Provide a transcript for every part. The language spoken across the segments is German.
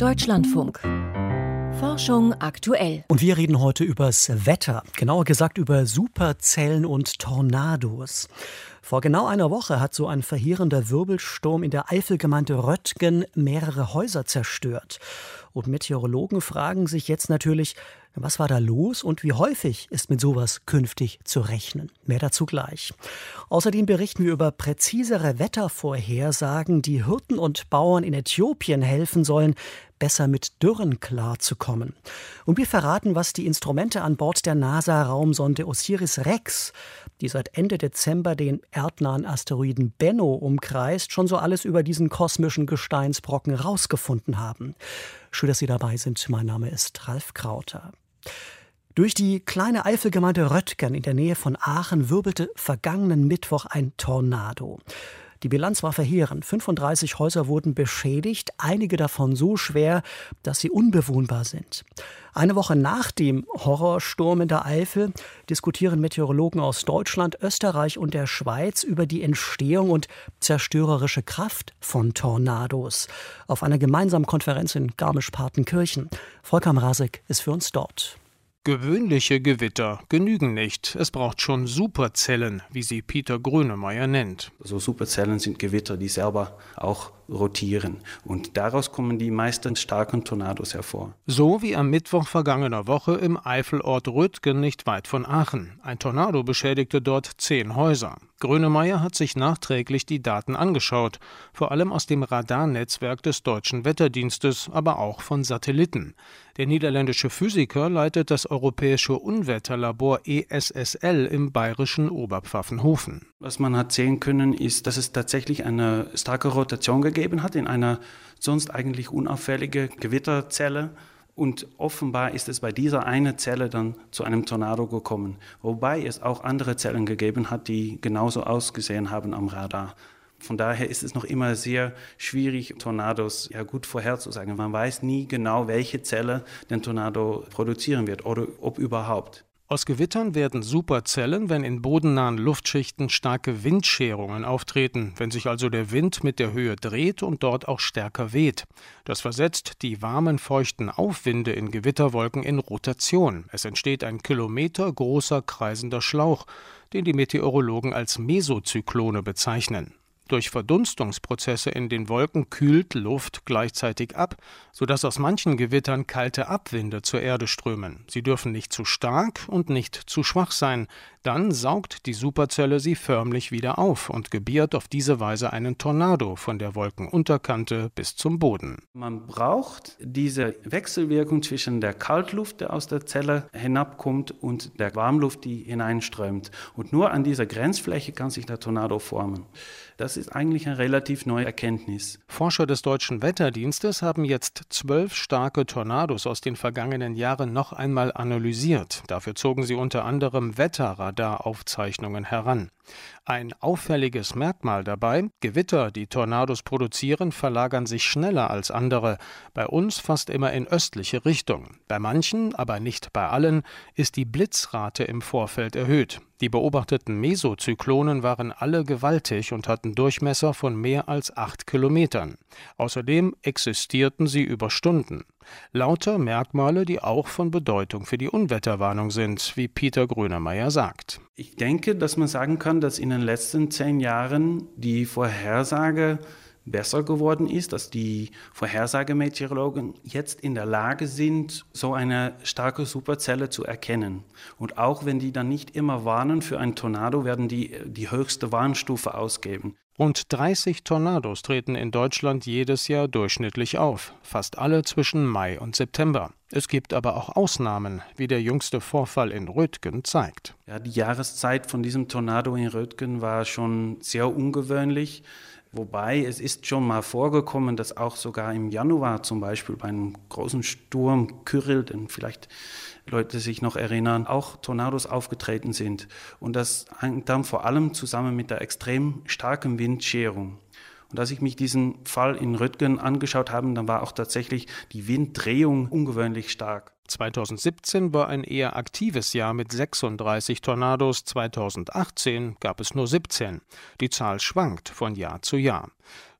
Deutschlandfunk. Forschung aktuell. Und wir reden heute übers Wetter, genauer gesagt über Superzellen und Tornados. Vor genau einer Woche hat so ein verheerender Wirbelsturm in der Eifelgemeinde Röttgen mehrere Häuser zerstört. Und Meteorologen fragen sich jetzt natürlich, was war da los und wie häufig ist mit sowas künftig zu rechnen? Mehr dazu gleich. Außerdem berichten wir über präzisere Wettervorhersagen, die Hirten und Bauern in Äthiopien helfen sollen, besser mit Dürren klarzukommen. Und wir verraten, was die Instrumente an Bord der NASA-Raumsonde Osiris-Rex, die seit Ende Dezember den erdnahen Asteroiden Benno umkreist, schon so alles über diesen kosmischen Gesteinsbrocken rausgefunden haben. Schön, dass Sie dabei sind. Mein Name ist Ralf Krauter. Durch die kleine Eifelgemeinde Röttgen in der Nähe von Aachen wirbelte vergangenen Mittwoch ein Tornado. Die Bilanz war verheerend. 35 Häuser wurden beschädigt, einige davon so schwer, dass sie unbewohnbar sind. Eine Woche nach dem Horrorsturm in der Eifel diskutieren Meteorologen aus Deutschland, Österreich und der Schweiz über die Entstehung und zerstörerische Kraft von Tornados auf einer gemeinsamen Konferenz in Garmisch-Partenkirchen. Volker Mrazek ist für uns dort. Gewöhnliche Gewitter genügen nicht. Es braucht schon Superzellen, wie sie Peter Grönemeyer nennt. So Superzellen sind Gewitter, die selber auch rotieren. Und daraus kommen die meisten starken Tornados hervor. So wie am Mittwoch vergangener Woche im Eifelort Röttgen nicht weit von Aachen. Ein Tornado beschädigte dort zehn Häuser. Grönemeyer hat sich nachträglich die Daten angeschaut, vor allem aus dem Radarnetzwerk des deutschen Wetterdienstes, aber auch von Satelliten. Der niederländische Physiker leitet das europäische Unwetterlabor ESSL im bayerischen Oberpfaffenhofen. Was man hat sehen können, ist, dass es tatsächlich eine starke Rotation gegeben hat in einer sonst eigentlich unauffällige Gewitterzelle. Und offenbar ist es bei dieser einen Zelle dann zu einem Tornado gekommen, wobei es auch andere Zellen gegeben hat, die genauso ausgesehen haben am Radar. Von daher ist es noch immer sehr schwierig, Tornados ja gut vorherzusagen. Man weiß nie genau, welche Zelle den Tornado produzieren wird oder ob überhaupt. Aus Gewittern werden Superzellen, wenn in bodennahen Luftschichten starke Windscherungen auftreten, wenn sich also der Wind mit der Höhe dreht und dort auch stärker weht. Das versetzt die warmen, feuchten Aufwinde in Gewitterwolken in Rotation. Es entsteht ein kilometergroßer kreisender Schlauch, den die Meteorologen als Mesozyklone bezeichnen. Durch Verdunstungsprozesse in den Wolken kühlt Luft gleichzeitig ab, sodass aus manchen Gewittern kalte Abwinde zur Erde strömen. Sie dürfen nicht zu stark und nicht zu schwach sein, dann saugt die Superzelle sie förmlich wieder auf und gebiert auf diese Weise einen Tornado von der Wolkenunterkante bis zum Boden. Man braucht diese Wechselwirkung zwischen der Kaltluft, der aus der Zelle hinabkommt, und der Warmluft, die hineinströmt. Und nur an dieser Grenzfläche kann sich der Tornado formen. Das ist eigentlich eine relativ neue Erkenntnis. Forscher des deutschen Wetterdienstes haben jetzt zwölf starke Tornados aus den vergangenen Jahren noch einmal analysiert. Dafür zogen sie unter anderem Wetterradar Radaraufzeichnungen heran. Ein auffälliges Merkmal dabei, Gewitter, die Tornados produzieren, verlagern sich schneller als andere, bei uns fast immer in östliche Richtung. Bei manchen, aber nicht bei allen, ist die Blitzrate im Vorfeld erhöht. Die beobachteten Mesozyklonen waren alle gewaltig und hatten Durchmesser von mehr als acht Kilometern. Außerdem existierten sie über Stunden. Lauter Merkmale, die auch von Bedeutung für die Unwetterwarnung sind, wie Peter Grönemeyer sagt. Ich denke, dass man sagen kann, dass in den letzten zehn Jahren die Vorhersage besser geworden ist, dass die Vorhersagemeteorologen jetzt in der Lage sind, so eine starke Superzelle zu erkennen. Und auch wenn die dann nicht immer warnen für einen Tornado, werden die die höchste Warnstufe ausgeben. Rund 30 Tornados treten in Deutschland jedes Jahr durchschnittlich auf, fast alle zwischen Mai und September. Es gibt aber auch Ausnahmen, wie der jüngste Vorfall in Röttgen zeigt. Ja, die Jahreszeit von diesem Tornado in Röttgen war schon sehr ungewöhnlich. Wobei es ist schon mal vorgekommen, dass auch sogar im Januar zum Beispiel bei einem großen Sturm Kyrill, den vielleicht Leute sich noch erinnern, auch Tornados aufgetreten sind. Und das hängt dann vor allem zusammen mit der extrem starken Windscherung. Und als ich mich diesen Fall in Röttgen angeschaut habe, dann war auch tatsächlich die Winddrehung ungewöhnlich stark. 2017 war ein eher aktives Jahr mit 36 Tornados, 2018 gab es nur 17. Die Zahl schwankt von Jahr zu Jahr.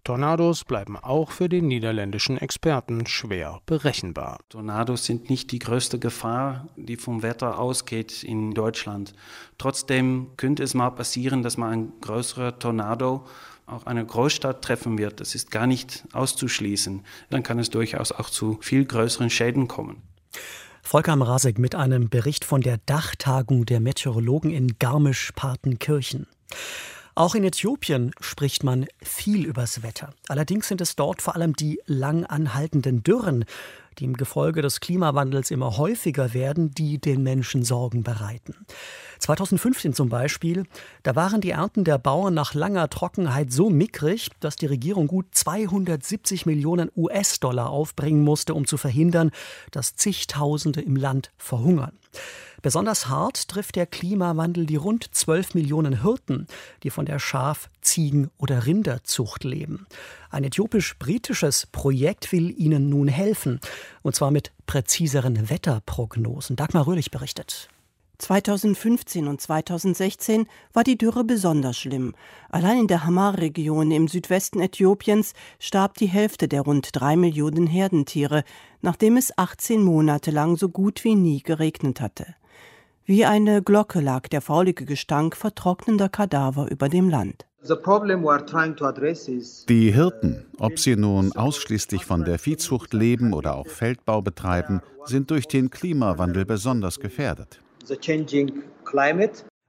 Tornados bleiben auch für den niederländischen Experten schwer berechenbar. Tornados sind nicht die größte Gefahr, die vom Wetter ausgeht in Deutschland. Trotzdem könnte es mal passieren, dass mal ein größerer Tornado auch eine Großstadt treffen wird. Das ist gar nicht auszuschließen. Dann kann es durchaus auch zu viel größeren Schäden kommen. Volker Mrazek mit einem Bericht von der Dachtagung der Meteorologen in Garmisch-Partenkirchen. Auch in Äthiopien spricht man viel übers Wetter. Allerdings sind es dort vor allem die lang anhaltenden Dürren, die im Gefolge des Klimawandels immer häufiger werden, die den Menschen Sorgen bereiten. 2015 zum Beispiel, da waren die Ernten der Bauern nach langer Trockenheit so mickrig, dass die Regierung gut 270 Millionen US-Dollar aufbringen musste, um zu verhindern, dass zigtausende im Land verhungern. Besonders hart trifft der Klimawandel die rund 12 Millionen Hirten, die von der Schaf-, Ziegen- oder Rinderzucht leben. Ein äthiopisch-britisches Projekt will ihnen nun helfen, und zwar mit präziseren Wetterprognosen. Dagmar Röhlich berichtet. 2015 und 2016 war die Dürre besonders schlimm. Allein in der Hamar-Region im Südwesten Äthiopiens starb die Hälfte der rund drei Millionen Herdentiere, nachdem es 18 Monate lang so gut wie nie geregnet hatte. Wie eine Glocke lag der faulige Gestank vertrocknender Kadaver über dem Land. Die Hirten, ob sie nun ausschließlich von der Viehzucht leben oder auch Feldbau betreiben, sind durch den Klimawandel besonders gefährdet.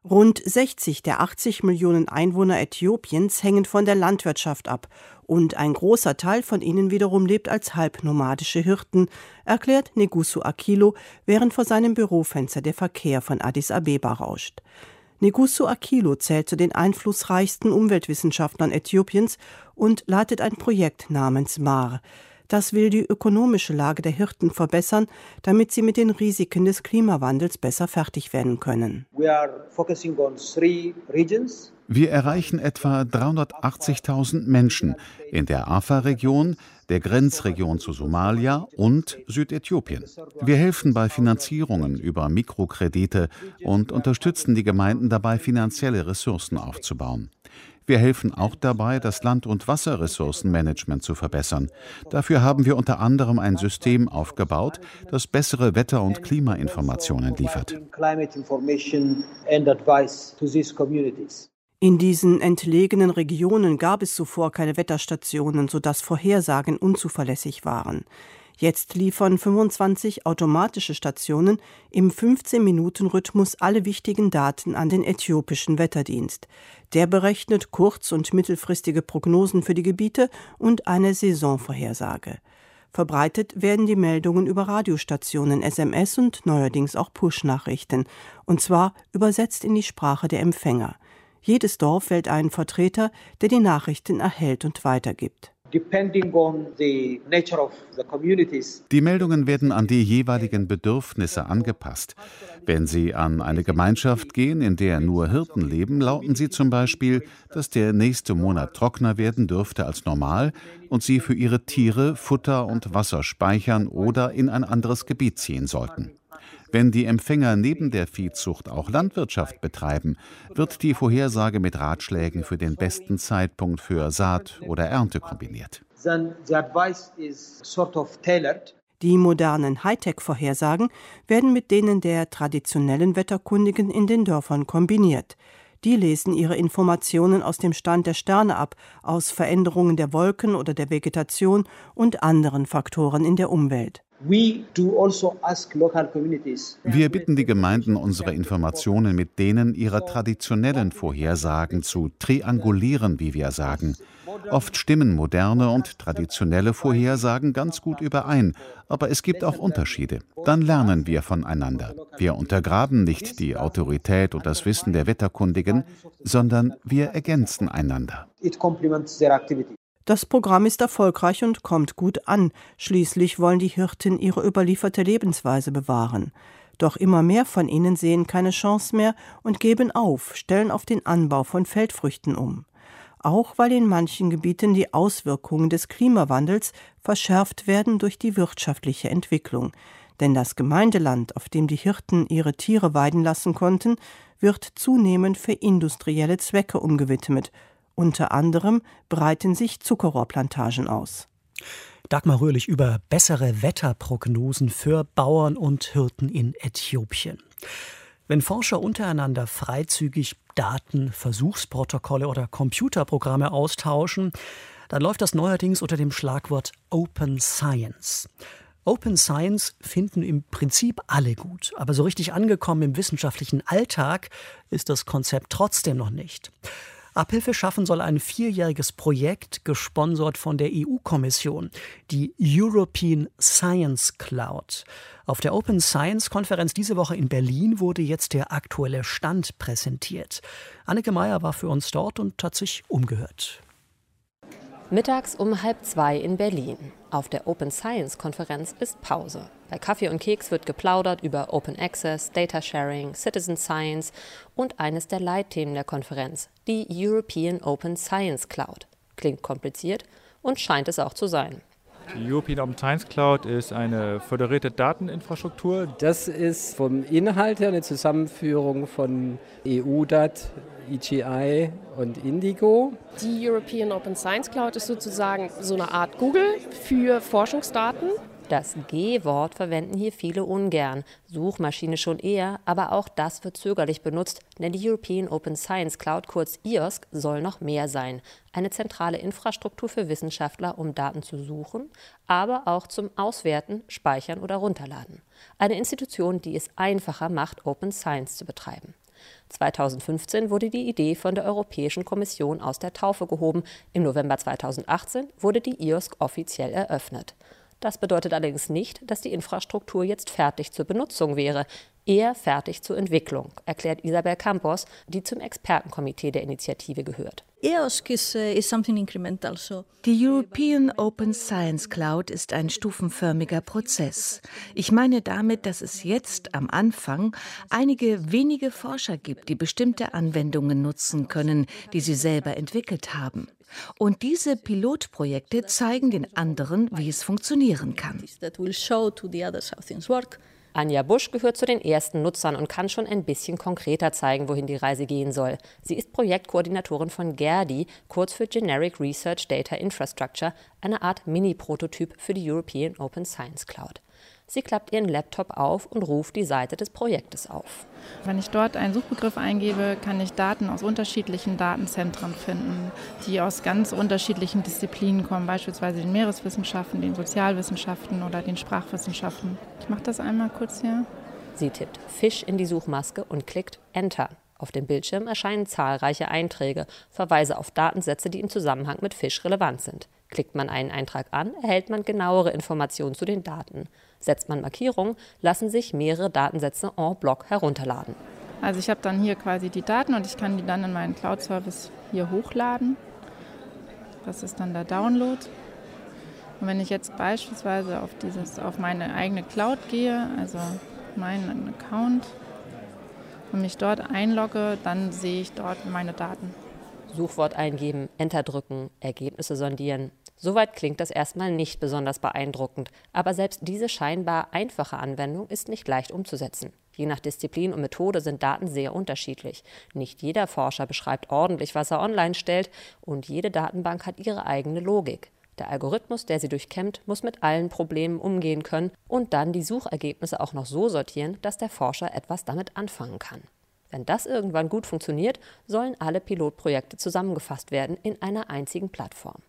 Rund 60 der 80 Millionen Einwohner Äthiopiens hängen von der Landwirtschaft ab und ein großer Teil von ihnen wiederum lebt als halbnomadische Hirten, erklärt Negusu Akilo, während vor seinem Bürofenster der Verkehr von Addis Abeba rauscht. Negusu Akilo zählt zu den einflussreichsten Umweltwissenschaftlern Äthiopiens und leitet ein Projekt namens MAR, das will die ökonomische Lage der Hirten verbessern, damit sie mit den Risiken des Klimawandels besser fertig werden können. Wir erreichen etwa 380.000 Menschen in der Afa-Region, der Grenzregion zu Somalia und Südäthiopien. Wir helfen bei Finanzierungen über Mikrokredite und unterstützen die Gemeinden dabei, finanzielle Ressourcen aufzubauen. Wir helfen auch dabei, das Land- und Wasserressourcenmanagement zu verbessern. Dafür haben wir unter anderem ein System aufgebaut, das bessere Wetter- und Klimainformationen liefert. In diesen entlegenen Regionen gab es zuvor keine Wetterstationen, sodass Vorhersagen unzuverlässig waren. Jetzt liefern 25 automatische Stationen im 15-Minuten-Rhythmus alle wichtigen Daten an den äthiopischen Wetterdienst. Der berechnet kurz- und mittelfristige Prognosen für die Gebiete und eine Saisonvorhersage. Verbreitet werden die Meldungen über Radiostationen, SMS und neuerdings auch Push-Nachrichten, und zwar übersetzt in die Sprache der Empfänger. Jedes Dorf wählt einen Vertreter, der die Nachrichten erhält und weitergibt. Die Meldungen werden an die jeweiligen Bedürfnisse angepasst. Wenn Sie an eine Gemeinschaft gehen, in der nur Hirten leben, lauten sie zum Beispiel, dass der nächste Monat trockener werden dürfte als normal und Sie für Ihre Tiere Futter und Wasser speichern oder in ein anderes Gebiet ziehen sollten. Wenn die Empfänger neben der Viehzucht auch Landwirtschaft betreiben, wird die Vorhersage mit Ratschlägen für den besten Zeitpunkt für Saat oder Ernte kombiniert. Die modernen Hightech-Vorhersagen werden mit denen der traditionellen Wetterkundigen in den Dörfern kombiniert. Die lesen ihre Informationen aus dem Stand der Sterne ab, aus Veränderungen der Wolken oder der Vegetation und anderen Faktoren in der Umwelt. Also Wir bitten die Gemeinden, unsere Informationen mit denen ihrer traditionellen Vorhersagen zu triangulieren, wie wir sagen. Oft stimmen moderne und traditionelle Vorhersagen ganz gut überein, aber es gibt auch Unterschiede. Dann lernen wir voneinander. Wir untergraben nicht die Autorität und das Wissen der Wetterkundigen, sondern wir ergänzen einander. Das Programm ist erfolgreich und kommt gut an. Schließlich wollen die Hirten ihre überlieferte Lebensweise bewahren. Doch immer mehr von ihnen sehen keine Chance mehr und geben auf, stellen auf den Anbau von Feldfrüchten um. Auch weil in manchen Gebieten die Auswirkungen des Klimawandels verschärft werden durch die wirtschaftliche Entwicklung. Denn das Gemeindeland, auf dem die Hirten ihre Tiere weiden lassen konnten, wird zunehmend für industrielle Zwecke umgewidmet Unter anderem breiten sich Zuckerrohrplantagen aus. Dagmar Röhrlich über bessere Wetterprognosen für Bauern und Hirten in Äthiopien. Wenn Forscher untereinander freizügig Daten, Versuchsprotokolle oder Computerprogramme austauschen, dann läuft das neuerdings unter dem Schlagwort Open Science. Open Science finden im Prinzip alle gut, aber so richtig angekommen im wissenschaftlichen Alltag ist das Konzept trotzdem noch nicht. Abhilfe schaffen soll ein vierjähriges Projekt, gesponsert von der EU-Kommission, die European Science Cloud. Auf der Open Science Konferenz diese Woche in Berlin wurde jetzt der aktuelle Stand präsentiert. Anneke Meyer war für uns dort und hat sich umgehört. Mittags um halb zwei in Berlin. Auf der Open Science Konferenz ist Pause. Bei Kaffee und Keks wird geplaudert über Open Access, Data Sharing, Citizen Science und eines der Leitthemen der Konferenz, die European Open Science Cloud. Klingt kompliziert und scheint es auch zu sein. Die European Open Science Cloud ist eine föderierte Dateninfrastruktur. Das ist vom Inhalt her eine Zusammenführung von EU-DAT, EGI und Indigo. Die European Open Science Cloud ist sozusagen so eine Art Google für Forschungsdaten. Das G-Wort verwenden hier viele ungern, Suchmaschine schon eher, aber auch das wird zögerlich benutzt, denn die European Open Science Cloud, kurz IOSC, soll noch mehr sein. Eine zentrale Infrastruktur für Wissenschaftler, um Daten zu suchen, aber auch zum Auswerten, Speichern oder Runterladen. Eine Institution, die es einfacher macht, Open Science zu betreiben. 2015 wurde die Idee von der Europäischen Kommission aus der Taufe gehoben. Im November 2018 wurde die IOSC offiziell eröffnet. Das bedeutet allerdings nicht, dass die Infrastruktur jetzt fertig zur Benutzung wäre, eher fertig zur Entwicklung, erklärt Isabel Campos, die zum Expertenkomitee der Initiative gehört. Uh, die European Open Science Cloud ist ein stufenförmiger Prozess. Ich meine damit, dass es jetzt am Anfang einige wenige Forscher gibt, die bestimmte Anwendungen nutzen können, die sie selber entwickelt haben. Und diese Pilotprojekte zeigen den anderen, wie es funktionieren kann. Anja Busch gehört zu den ersten Nutzern und kann schon ein bisschen konkreter zeigen, wohin die Reise gehen soll. Sie ist Projektkoordinatorin von GERDI, kurz für Generic Research Data Infrastructure, eine Art Mini-Prototyp für die European Open Science Cloud. Sie klappt ihren Laptop auf und ruft die Seite des Projektes auf. Wenn ich dort einen Suchbegriff eingebe, kann ich Daten aus unterschiedlichen Datenzentren finden, die aus ganz unterschiedlichen Disziplinen kommen, beispielsweise den Meereswissenschaften, den Sozialwissenschaften oder den Sprachwissenschaften. Ich mache das einmal kurz hier. Sie tippt Fisch in die Suchmaske und klickt Enter. Auf dem Bildschirm erscheinen zahlreiche Einträge, Verweise auf Datensätze, die im Zusammenhang mit Fisch relevant sind. Klickt man einen Eintrag an, erhält man genauere Informationen zu den Daten. Setzt man Markierungen, lassen sich mehrere Datensätze en bloc herunterladen. Also ich habe dann hier quasi die Daten und ich kann die dann in meinen Cloud-Service hier hochladen. Das ist dann der Download. Und wenn ich jetzt beispielsweise auf, dieses, auf meine eigene Cloud gehe, also meinen Account, und mich dort einlogge, dann sehe ich dort meine Daten. Suchwort eingeben, Enter drücken, Ergebnisse sondieren. Soweit klingt das erstmal nicht besonders beeindruckend, aber selbst diese scheinbar einfache Anwendung ist nicht leicht umzusetzen. Je nach Disziplin und Methode sind Daten sehr unterschiedlich. Nicht jeder Forscher beschreibt ordentlich, was er online stellt, und jede Datenbank hat ihre eigene Logik. Der Algorithmus, der sie durchkämmt, muss mit allen Problemen umgehen können und dann die Suchergebnisse auch noch so sortieren, dass der Forscher etwas damit anfangen kann. Wenn das irgendwann gut funktioniert, sollen alle Pilotprojekte zusammengefasst werden in einer einzigen Plattform.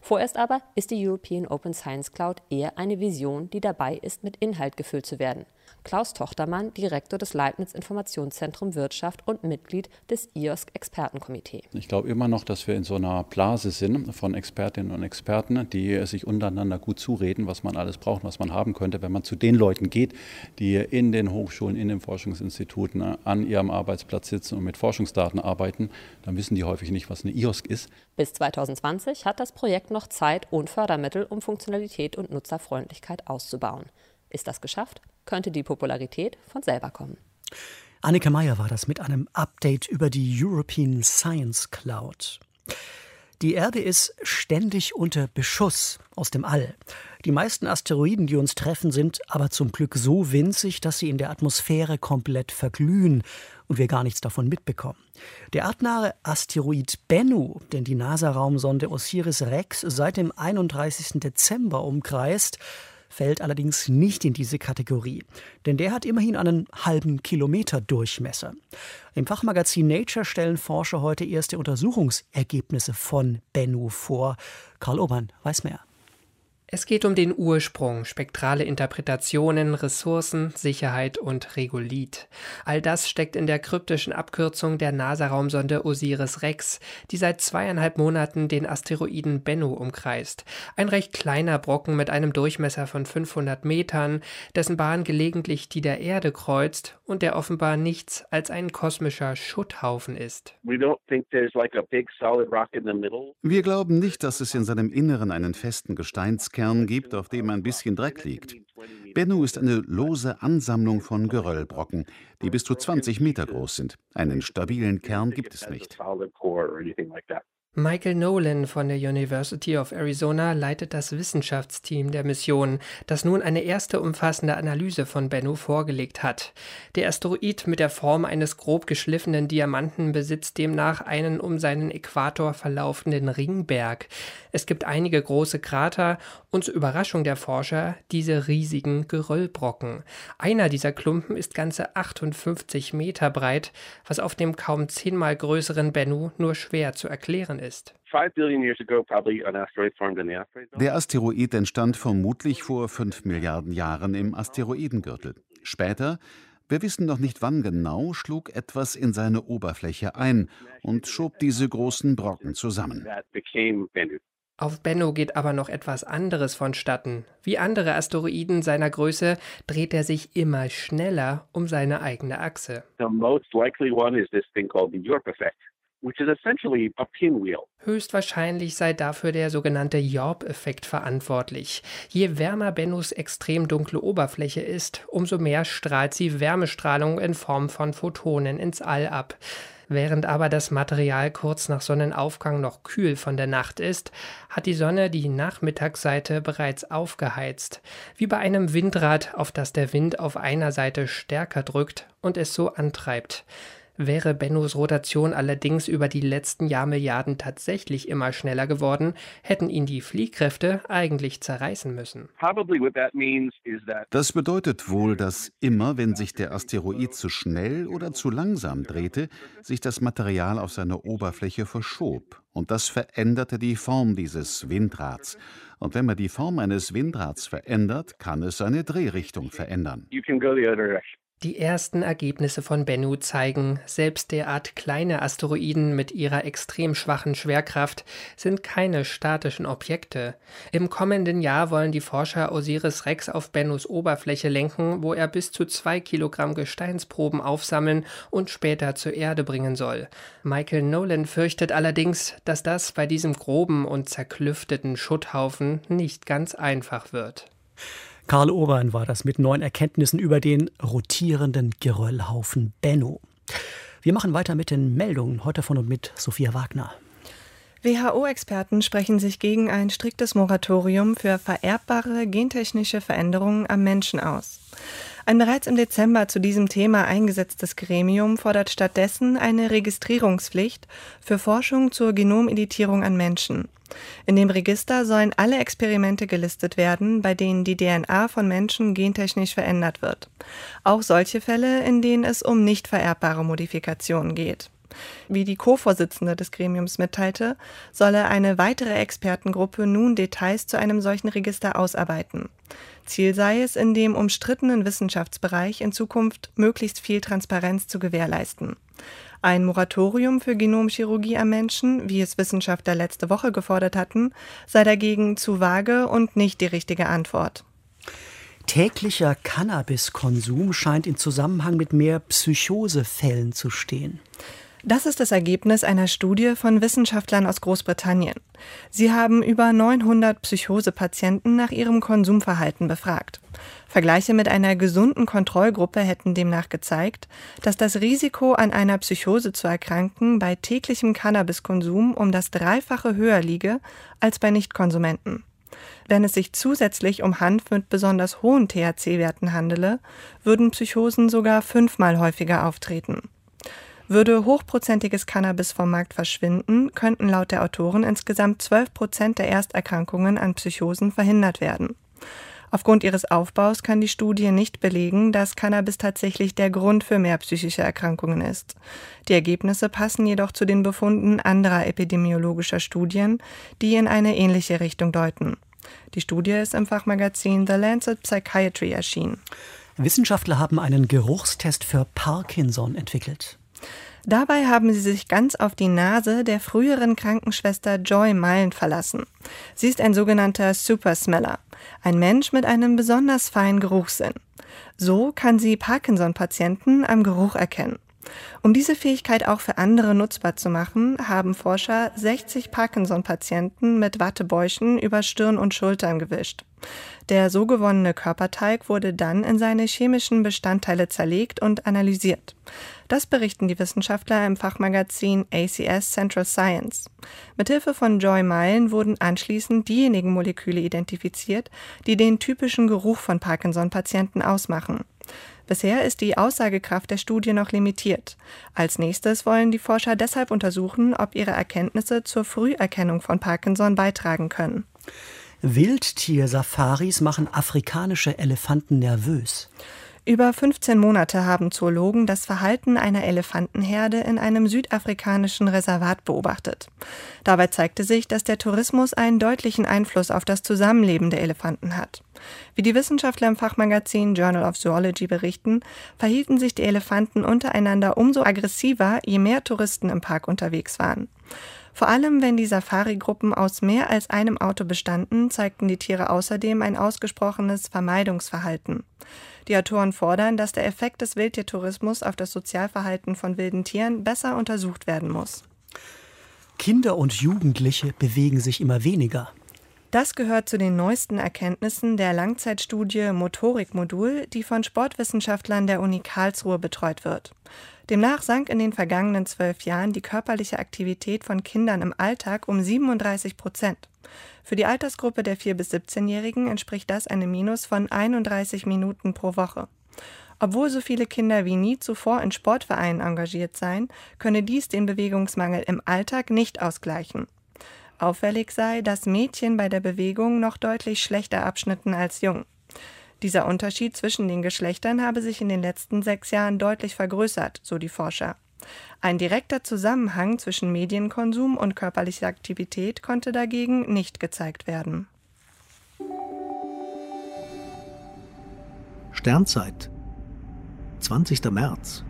Vorerst aber ist die European Open Science Cloud eher eine Vision, die dabei ist, mit Inhalt gefüllt zu werden. Klaus Tochtermann, Direktor des Leibniz Informationszentrum Wirtschaft und Mitglied des IOSC Expertenkomitee. Ich glaube immer noch, dass wir in so einer Blase sind von Expertinnen und Experten, die sich untereinander gut zureden, was man alles braucht, was man haben könnte. Wenn man zu den Leuten geht, die in den Hochschulen, in den Forschungsinstituten an ihrem Arbeitsplatz sitzen und mit Forschungsdaten arbeiten, dann wissen die häufig nicht, was eine IOSC ist. Bis 2020 hat das Projekt noch Zeit und Fördermittel, um Funktionalität und Nutzerfreundlichkeit auszubauen. Ist das geschafft, könnte die Popularität von selber kommen. Annike Meyer war das mit einem Update über die European Science Cloud. Die Erde ist ständig unter Beschuss aus dem All. Die meisten Asteroiden, die uns treffen, sind aber zum Glück so winzig, dass sie in der Atmosphäre komplett verglühen und wir gar nichts davon mitbekommen. Der artnahe Asteroid Bennu, den die NASA-Raumsonde Osiris-Rex seit dem 31. Dezember umkreist, fällt allerdings nicht in diese Kategorie, denn der hat immerhin einen halben Kilometer Durchmesser. Im Fachmagazin Nature stellen Forscher heute erste Untersuchungsergebnisse von Bennu vor. Karl Obern weiß mehr. Es geht um den Ursprung, spektrale Interpretationen, Ressourcen, Sicherheit und Regolith. All das steckt in der kryptischen Abkürzung der NASA-Raumsonde Osiris-Rex, die seit zweieinhalb Monaten den Asteroiden Bennu umkreist. Ein recht kleiner Brocken mit einem Durchmesser von 500 Metern, dessen Bahn gelegentlich die der Erde kreuzt und der offenbar nichts als ein kosmischer Schutthaufen ist. Wir glauben nicht, dass es in seinem Inneren einen festen Gesteins Eiskern gibt, auf dem ein bisschen Dreck liegt. Bennu ist eine lose Ansammlung von Geröllbrocken, die bis zu 20 Meter groß sind. Einen stabilen Kern gibt es nicht. Michael Nolan von der University of Arizona leitet das Wissenschaftsteam der Mission, das nun eine erste umfassende Analyse von Bennu vorgelegt hat. Der Asteroid mit der Form eines grob geschliffenen Diamanten besitzt demnach einen um seinen Äquator verlaufenden Ringberg. Es gibt einige große Krater und zur Überraschung der Forscher diese riesigen Geröllbrocken. Einer dieser Klumpen ist ganze 58 Meter breit, was auf dem kaum zehnmal größeren Bennu nur schwer zu erklären ist. Der Asteroid entstand vermutlich vor 5 Milliarden Jahren im Asteroidengürtel. Später, wir wissen noch nicht wann genau, schlug etwas in seine Oberfläche ein und schob diese großen Brocken zusammen. Auf Bennu geht aber noch etwas anderes vonstatten. Wie andere Asteroiden seiner Größe dreht er sich immer schneller um seine eigene Achse. Höchstwahrscheinlich sei dafür der sogenannte Yorp-Effekt verantwortlich. Je wärmer Bennus extrem dunkle Oberfläche ist, umso mehr strahlt sie Wärmestrahlung in Form von Photonen ins All ab. Während aber das Material kurz nach Sonnenaufgang noch kühl von der Nacht ist, hat die Sonne die Nachmittagsseite bereits aufgeheizt, wie bei einem Windrad, auf das der Wind auf einer Seite stärker drückt und es so antreibt. Wäre Bennos Rotation allerdings über die letzten Jahrmilliarden tatsächlich immer schneller geworden, hätten ihn die Fliehkräfte eigentlich zerreißen müssen. Das bedeutet wohl, dass immer, wenn sich der Asteroid zu schnell oder zu langsam drehte, sich das Material auf seiner Oberfläche verschob. Und das veränderte die Form dieses Windrads. Und wenn man die Form eines Windrads verändert, kann es seine Drehrichtung verändern. Die ersten Ergebnisse von Bennu zeigen, selbst derart kleine Asteroiden mit ihrer extrem schwachen Schwerkraft sind keine statischen Objekte. Im kommenden Jahr wollen die Forscher Osiris Rex auf Bennus Oberfläche lenken, wo er bis zu zwei Kilogramm Gesteinsproben aufsammeln und später zur Erde bringen soll. Michael Nolan fürchtet allerdings, dass das bei diesem groben und zerklüfteten Schutthaufen nicht ganz einfach wird. Karl Obern war das mit neuen Erkenntnissen über den rotierenden Geröllhaufen Benno. Wir machen weiter mit den Meldungen heute von und mit Sophia Wagner. WHO-Experten sprechen sich gegen ein striktes Moratorium für vererbbare gentechnische Veränderungen am Menschen aus. Ein bereits im Dezember zu diesem Thema eingesetztes Gremium fordert stattdessen eine Registrierungspflicht für Forschung zur Genomeditierung an Menschen. In dem Register sollen alle Experimente gelistet werden, bei denen die DNA von Menschen gentechnisch verändert wird. Auch solche Fälle, in denen es um nicht vererbbare Modifikationen geht. Wie die Co-Vorsitzende des Gremiums mitteilte, solle eine weitere Expertengruppe nun Details zu einem solchen Register ausarbeiten. Ziel sei es, in dem umstrittenen Wissenschaftsbereich in Zukunft möglichst viel Transparenz zu gewährleisten. Ein Moratorium für Genomchirurgie am Menschen, wie es Wissenschaftler letzte Woche gefordert hatten, sei dagegen zu vage und nicht die richtige Antwort. Täglicher Cannabiskonsum scheint in Zusammenhang mit mehr Psychosefällen zu stehen. Das ist das Ergebnis einer Studie von Wissenschaftlern aus Großbritannien. Sie haben über 900 Psychosepatienten nach ihrem Konsumverhalten befragt. Vergleiche mit einer gesunden Kontrollgruppe hätten demnach gezeigt, dass das Risiko, an einer Psychose zu erkranken, bei täglichem Cannabiskonsum um das Dreifache höher liege als bei Nichtkonsumenten. Wenn es sich zusätzlich um Hanf mit besonders hohen THC-Werten handele, würden Psychosen sogar fünfmal häufiger auftreten. Würde hochprozentiges Cannabis vom Markt verschwinden, könnten laut der Autoren insgesamt 12 Prozent der Ersterkrankungen an Psychosen verhindert werden. Aufgrund ihres Aufbaus kann die Studie nicht belegen, dass Cannabis tatsächlich der Grund für mehr psychische Erkrankungen ist. Die Ergebnisse passen jedoch zu den Befunden anderer epidemiologischer Studien, die in eine ähnliche Richtung deuten. Die Studie ist im Fachmagazin The Lancet Psychiatry erschienen. Wissenschaftler haben einen Geruchstest für Parkinson entwickelt. Dabei haben sie sich ganz auf die Nase der früheren Krankenschwester Joy Meilen verlassen. Sie ist ein sogenannter Supersmeller, ein Mensch mit einem besonders feinen Geruchssinn. So kann sie Parkinson-Patienten am Geruch erkennen. Um diese Fähigkeit auch für andere nutzbar zu machen, haben Forscher 60 Parkinson-Patienten mit Wattebäuchen über Stirn und Schultern gewischt. Der so gewonnene Körperteig wurde dann in seine chemischen Bestandteile zerlegt und analysiert. Das berichten die Wissenschaftler im Fachmagazin ACS Central Science. Mithilfe von Joy Meilen wurden anschließend diejenigen Moleküle identifiziert, die den typischen Geruch von Parkinson-Patienten ausmachen. Bisher ist die Aussagekraft der Studie noch limitiert. Als nächstes wollen die Forscher deshalb untersuchen, ob ihre Erkenntnisse zur Früherkennung von Parkinson beitragen können. Wildtier-Safaris machen afrikanische Elefanten nervös. Über 15 Monate haben Zoologen das Verhalten einer Elefantenherde in einem südafrikanischen Reservat beobachtet. Dabei zeigte sich, dass der Tourismus einen deutlichen Einfluss auf das Zusammenleben der Elefanten hat. Wie die Wissenschaftler im Fachmagazin Journal of Zoology berichten, verhielten sich die Elefanten untereinander umso aggressiver, je mehr Touristen im Park unterwegs waren. Vor allem, wenn die Safari-Gruppen aus mehr als einem Auto bestanden, zeigten die Tiere außerdem ein ausgesprochenes Vermeidungsverhalten. Die Autoren fordern, dass der Effekt des Wildtiertourismus auf das Sozialverhalten von wilden Tieren besser untersucht werden muss. Kinder und Jugendliche bewegen sich immer weniger. Das gehört zu den neuesten Erkenntnissen der Langzeitstudie Motorikmodul, die von Sportwissenschaftlern der Uni Karlsruhe betreut wird. Demnach sank in den vergangenen zwölf Jahren die körperliche Aktivität von Kindern im Alltag um 37 Prozent. Für die Altersgruppe der 4- bis 17-Jährigen entspricht das einem Minus von 31 Minuten pro Woche. Obwohl so viele Kinder wie nie zuvor in Sportvereinen engagiert seien, könne dies den Bewegungsmangel im Alltag nicht ausgleichen. Auffällig sei, dass Mädchen bei der Bewegung noch deutlich schlechter abschnitten als Jungen. Dieser Unterschied zwischen den Geschlechtern habe sich in den letzten sechs Jahren deutlich vergrößert, so die Forscher. Ein direkter Zusammenhang zwischen Medienkonsum und körperlicher Aktivität konnte dagegen nicht gezeigt werden. Sternzeit 20. März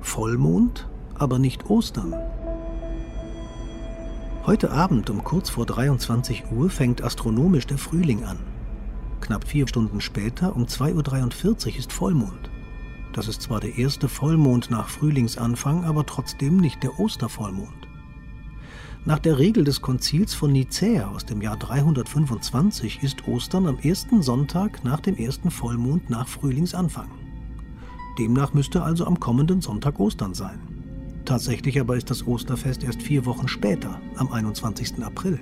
Vollmond, aber nicht Ostern. Heute Abend um kurz vor 23 Uhr fängt astronomisch der Frühling an. Knapp vier Stunden später, um 2.43 Uhr, ist Vollmond. Das ist zwar der erste Vollmond nach Frühlingsanfang, aber trotzdem nicht der Ostervollmond. Nach der Regel des Konzils von Nicäa aus dem Jahr 325 ist Ostern am ersten Sonntag nach dem ersten Vollmond nach Frühlingsanfang. Demnach müsste also am kommenden Sonntag Ostern sein. Tatsächlich aber ist das Osterfest erst vier Wochen später, am 21. April.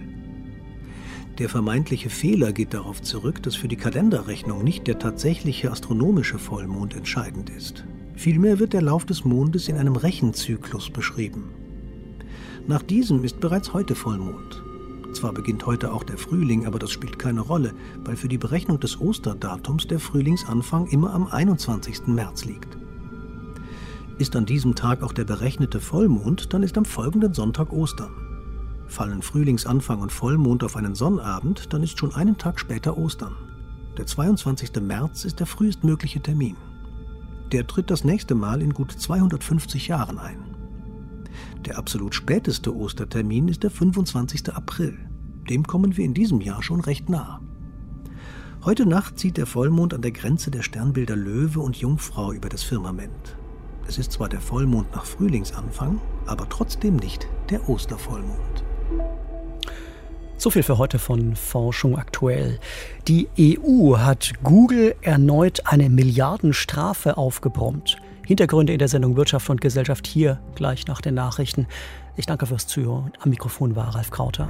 Der vermeintliche Fehler geht darauf zurück, dass für die Kalenderrechnung nicht der tatsächliche astronomische Vollmond entscheidend ist. Vielmehr wird der Lauf des Mondes in einem Rechenzyklus beschrieben. Nach diesem ist bereits heute Vollmond. Zwar beginnt heute auch der Frühling, aber das spielt keine Rolle, weil für die Berechnung des Osterdatums der Frühlingsanfang immer am 21. März liegt. Ist an diesem Tag auch der berechnete Vollmond, dann ist am folgenden Sonntag Ostern. Fallen Frühlingsanfang und Vollmond auf einen Sonnabend, dann ist schon einen Tag später Ostern. Der 22. März ist der frühestmögliche Termin. Der tritt das nächste Mal in gut 250 Jahren ein. Der absolut späteste Ostertermin ist der 25. April. Dem kommen wir in diesem Jahr schon recht nah. Heute Nacht zieht der Vollmond an der Grenze der Sternbilder Löwe und Jungfrau über das Firmament. Es ist zwar der Vollmond nach Frühlingsanfang, aber trotzdem nicht der Ostervollmond. So viel für heute von Forschung aktuell. Die EU hat Google erneut eine Milliardenstrafe aufgebrummt. Hintergründe in der Sendung Wirtschaft und Gesellschaft hier gleich nach den Nachrichten. Ich danke fürs Zuhören. Am Mikrofon war Ralf Krauter.